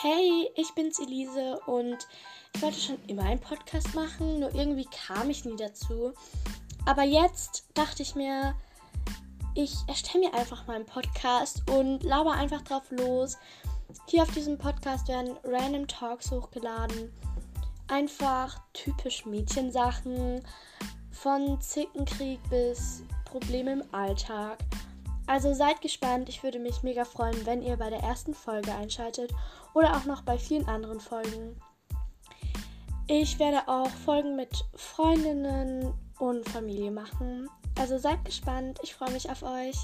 Hey, ich bin's Elise und ich wollte schon immer einen Podcast machen, nur irgendwie kam ich nie dazu. Aber jetzt dachte ich mir, ich erstelle mir einfach mal einen Podcast und laber einfach drauf los. Hier auf diesem Podcast werden random Talks hochgeladen. Einfach typisch Mädchensachen. Von Zickenkrieg bis Probleme im Alltag. Also seid gespannt. Ich würde mich mega freuen, wenn ihr bei der ersten Folge einschaltet oder auch noch bei vielen anderen Folgen. Ich werde auch Folgen mit Freundinnen und Familie machen. Also seid gespannt. Ich freue mich auf euch.